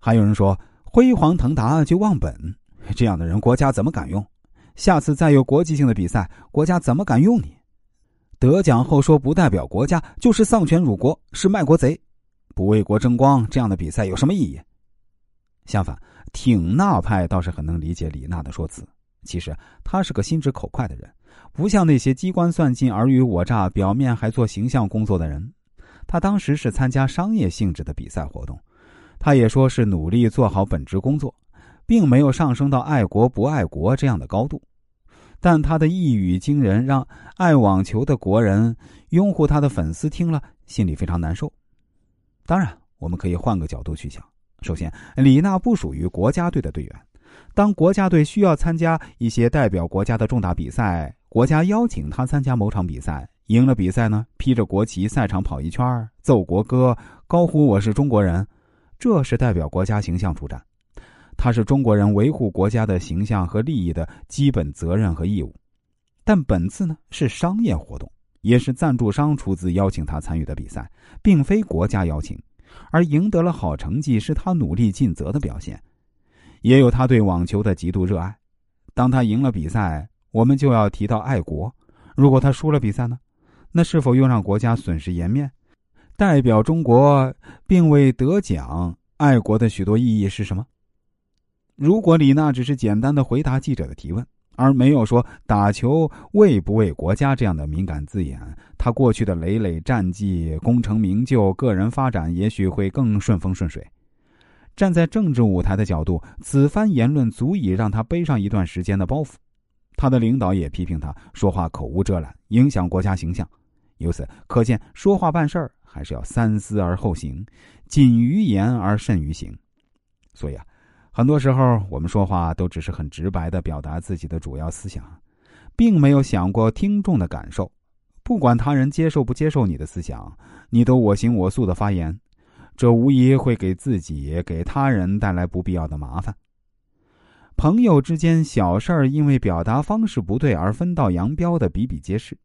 还有人说辉煌腾达就忘本，这样的人国家怎么敢用？下次再有国际性的比赛，国家怎么敢用你？得奖后说不代表国家，就是丧权辱国，是卖国贼，不为国争光，这样的比赛有什么意义？相反，挺纳派倒是很能理解李娜的说辞。其实他是个心直口快的人，不像那些机关算尽、尔虞我诈、表面还做形象工作的人。他当时是参加商业性质的比赛活动，他也说是努力做好本职工作，并没有上升到爱国不爱国这样的高度。但他的一语惊人，让爱网球的国人、拥护他的粉丝听了心里非常难受。当然，我们可以换个角度去想：首先，李娜不属于国家队的队员。当国家队需要参加一些代表国家的重大比赛，国家邀请他参加某场比赛，赢了比赛呢，披着国旗赛场跑一圈，奏国歌，高呼“我是中国人”，这是代表国家形象出战。他是中国人维护国家的形象和利益的基本责任和义务，但本次呢是商业活动，也是赞助商出资邀请他参与的比赛，并非国家邀请，而赢得了好成绩是他努力尽责的表现，也有他对网球的极度热爱。当他赢了比赛，我们就要提到爱国；如果他输了比赛呢，那是否又让国家损失颜面？代表中国并未得奖，爱国的许多意义是什么？如果李娜只是简单的回答记者的提问，而没有说打球为不为国家这样的敏感字眼，她过去的累累战绩、功成名就、个人发展也许会更顺风顺水。站在政治舞台的角度，此番言论足以让他背上一段时间的包袱。他的领导也批评他说话口无遮拦，影响国家形象。由此可见，说话办事儿还是要三思而后行，谨于言而慎于行。所以啊。很多时候，我们说话都只是很直白的表达自己的主要思想，并没有想过听众的感受。不管他人接受不接受你的思想，你都我行我素的发言，这无疑会给自己、给他人带来不必要的麻烦。朋友之间小事儿因为表达方式不对而分道扬镳的比比皆是，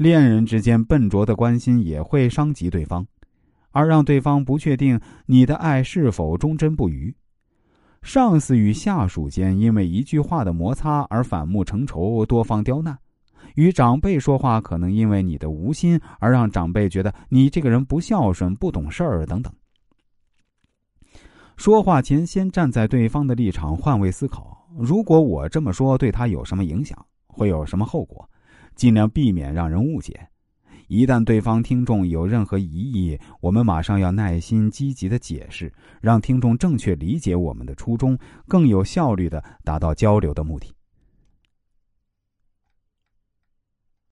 恋人之间笨拙的关心也会伤及对方，而让对方不确定你的爱是否忠贞不渝。上司与下属间因为一句话的摩擦而反目成仇，多方刁难；与长辈说话，可能因为你的无心而让长辈觉得你这个人不孝顺、不懂事儿等等。说话前先站在对方的立场换位思考：如果我这么说对他有什么影响，会有什么后果？尽量避免让人误解。一旦对方听众有任何疑义，我们马上要耐心积极的解释，让听众正确理解我们的初衷，更有效率的达到交流的目的。